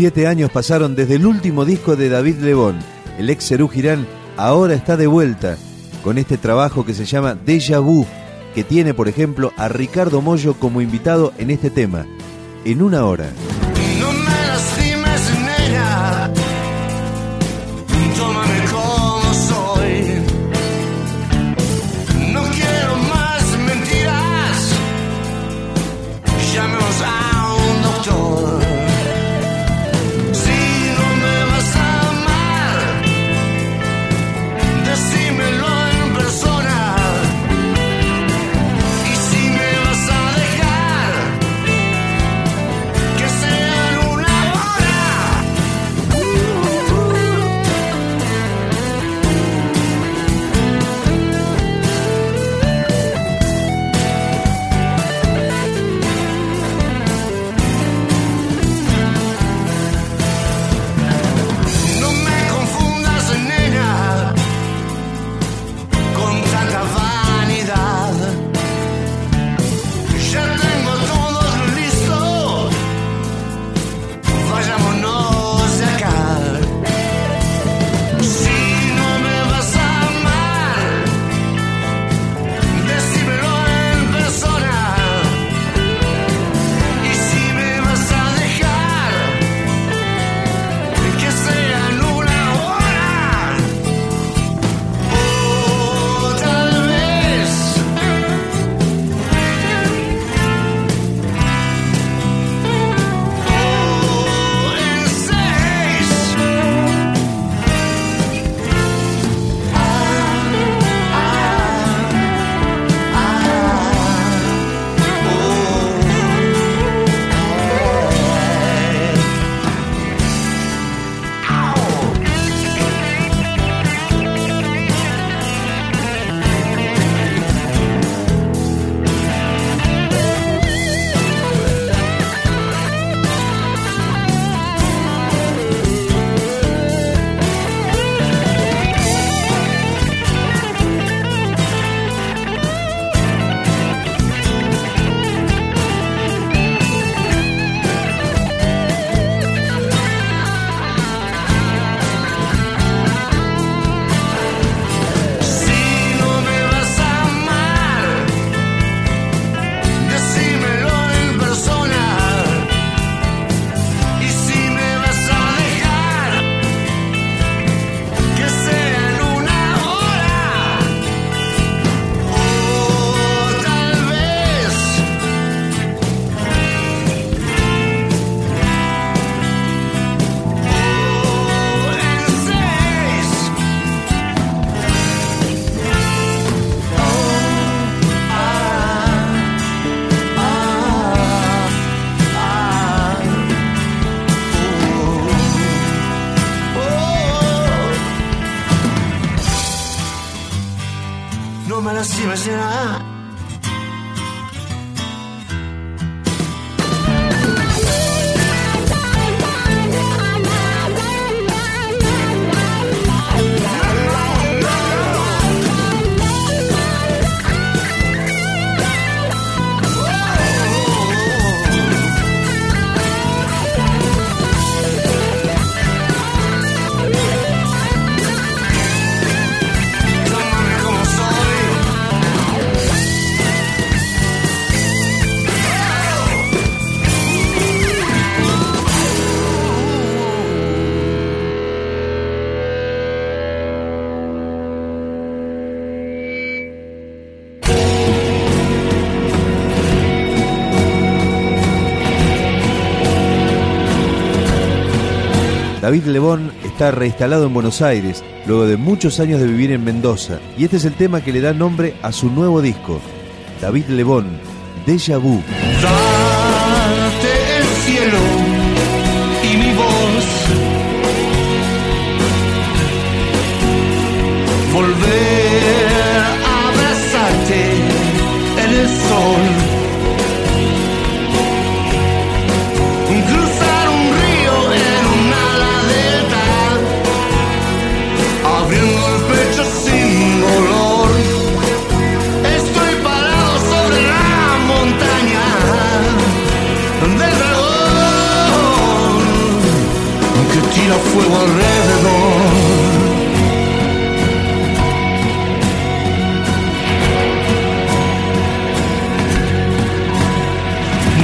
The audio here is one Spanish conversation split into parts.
Siete años pasaron desde el último disco de David Lebón. El ex Cerú Girán ahora está de vuelta con este trabajo que se llama Deja Vu, que tiene, por ejemplo, a Ricardo Mollo como invitado en este tema. En una hora. No me lastimes ya. David Lebón está reinstalado en Buenos Aires luego de muchos años de vivir en Mendoza y este es el tema que le da nombre a su nuevo disco, David Lebón, Deja Vu.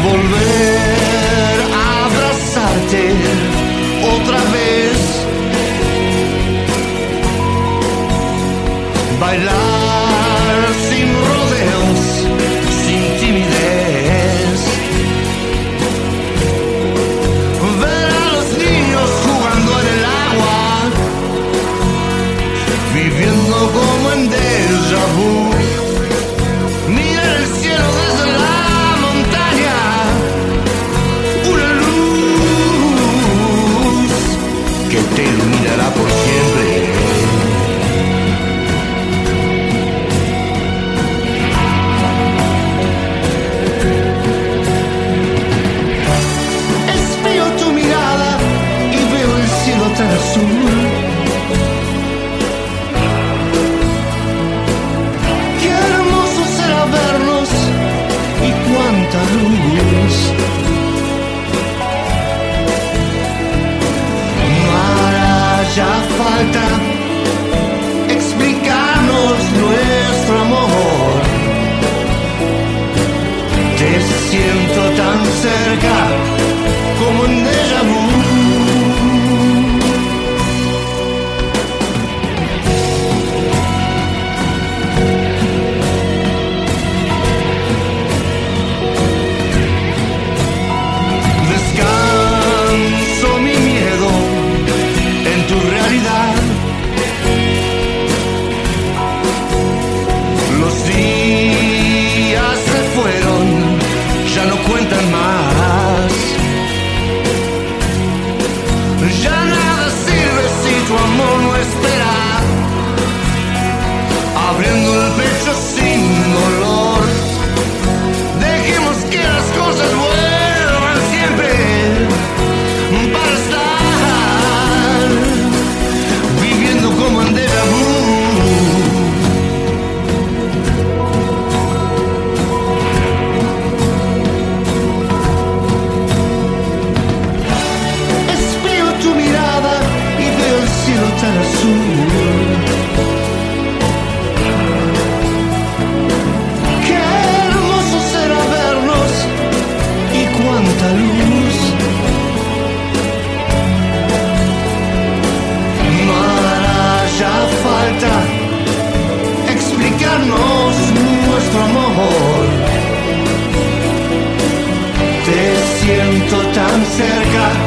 volver. nuestro amor. Te siento tan cerca.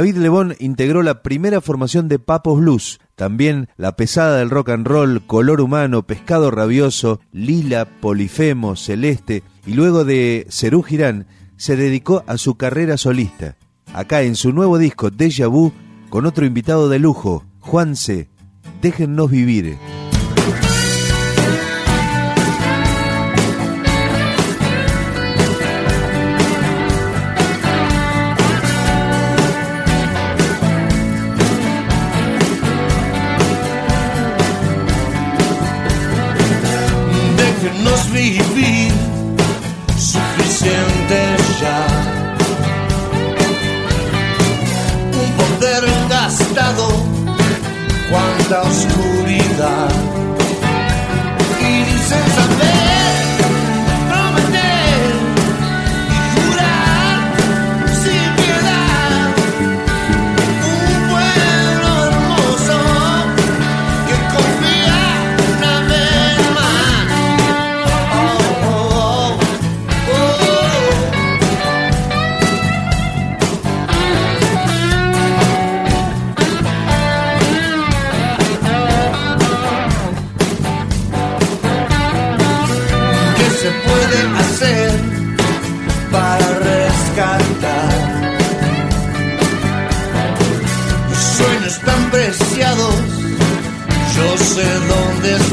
David Lebón integró la primera formación de Papos Blues, también la pesada del rock and roll, color humano, pescado rabioso, lila, polifemo, celeste, y luego de Cerú Girán se dedicó a su carrera solista. Acá en su nuevo disco Deja Vu, con otro invitado de lujo, Juanse, Déjennos Vivir. da escuridão e licença bem.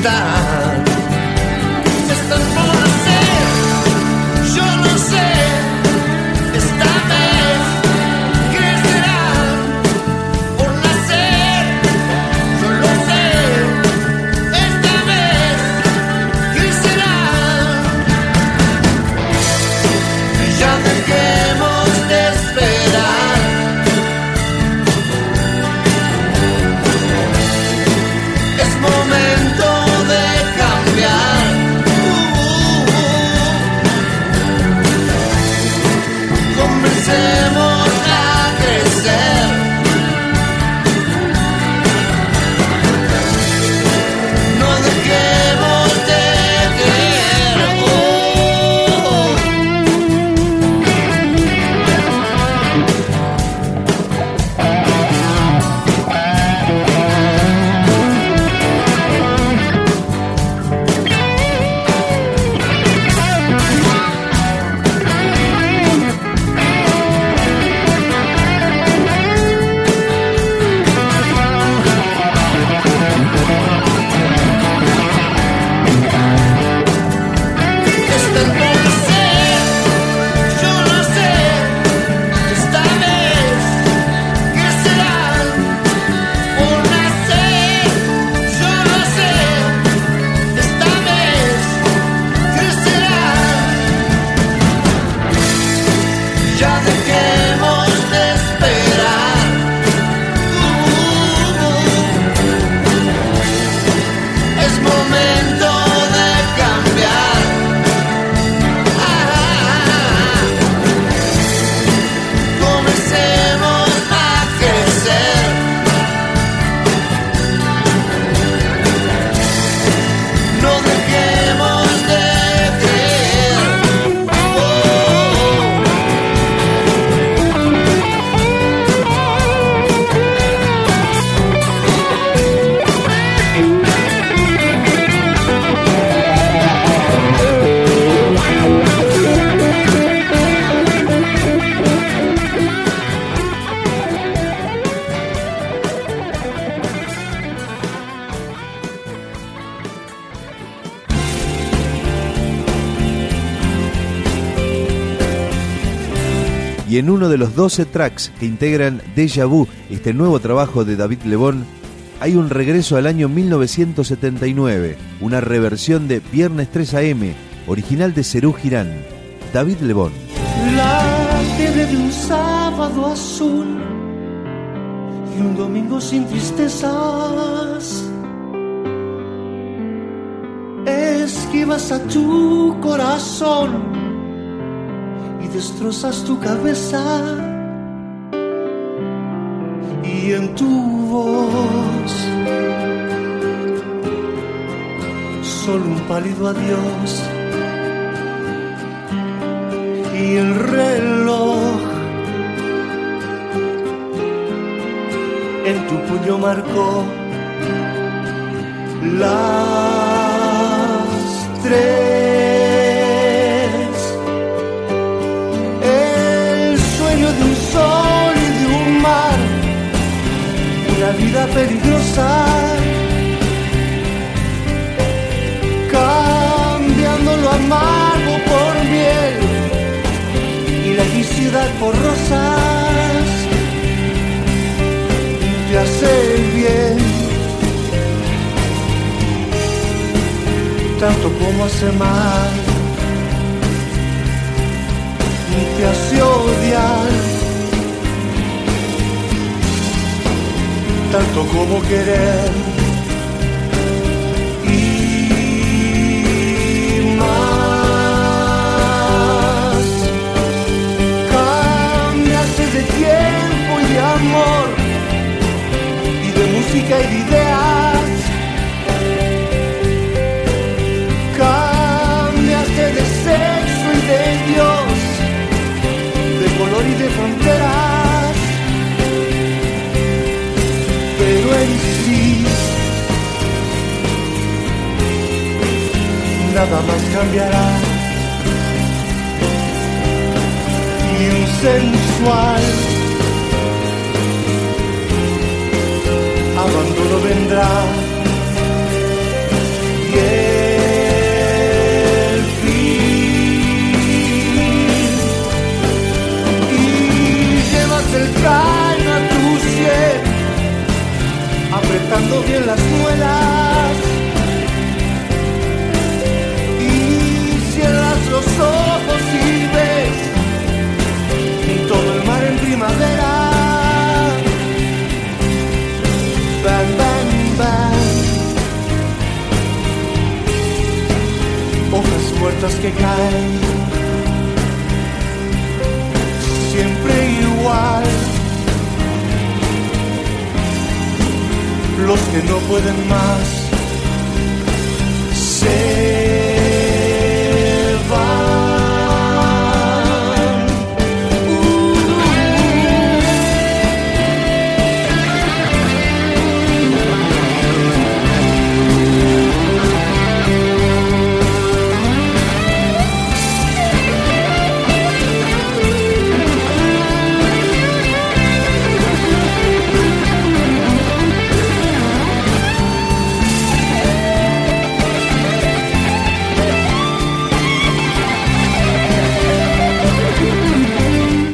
Dónde Y en uno de los 12 tracks que integran Deja Vu, este nuevo trabajo de David Lebón, hay un regreso al año 1979, una reversión de Viernes 3 AM, original de Cerú Girán. David Lebón. La tarde de un sábado azul y un domingo sin tristezas. Esquivas a tu corazón y destrozas tu cabeza. Y en tu voz solo un pálido adiós y el reloj en tu puño marcó las tres. Vida peligrosa. Cambiando lo amargo por miel y la felicidad por rosas. Te hace bien. Tanto como hace mal y te hace odiar tanto como querer nada más cambiará y un sensual abandono vendrá. Que no pueden más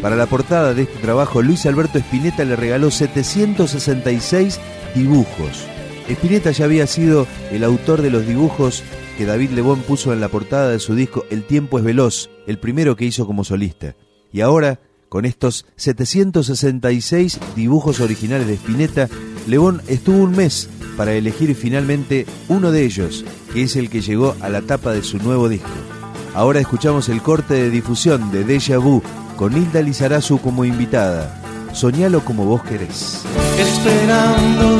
Para la portada de este trabajo, Luis Alberto Spinetta le regaló 766 dibujos. Spinetta ya había sido el autor de los dibujos que David Lebón puso en la portada de su disco El tiempo es veloz, el primero que hizo como solista. Y ahora, con estos 766 dibujos originales de Spinetta, Lebón estuvo un mes para elegir finalmente uno de ellos, que es el que llegó a la tapa de su nuevo disco. Ahora escuchamos el corte de difusión de Deja Vu con Hilda Lizarazu como invitada. Soñalo como vos querés. esperando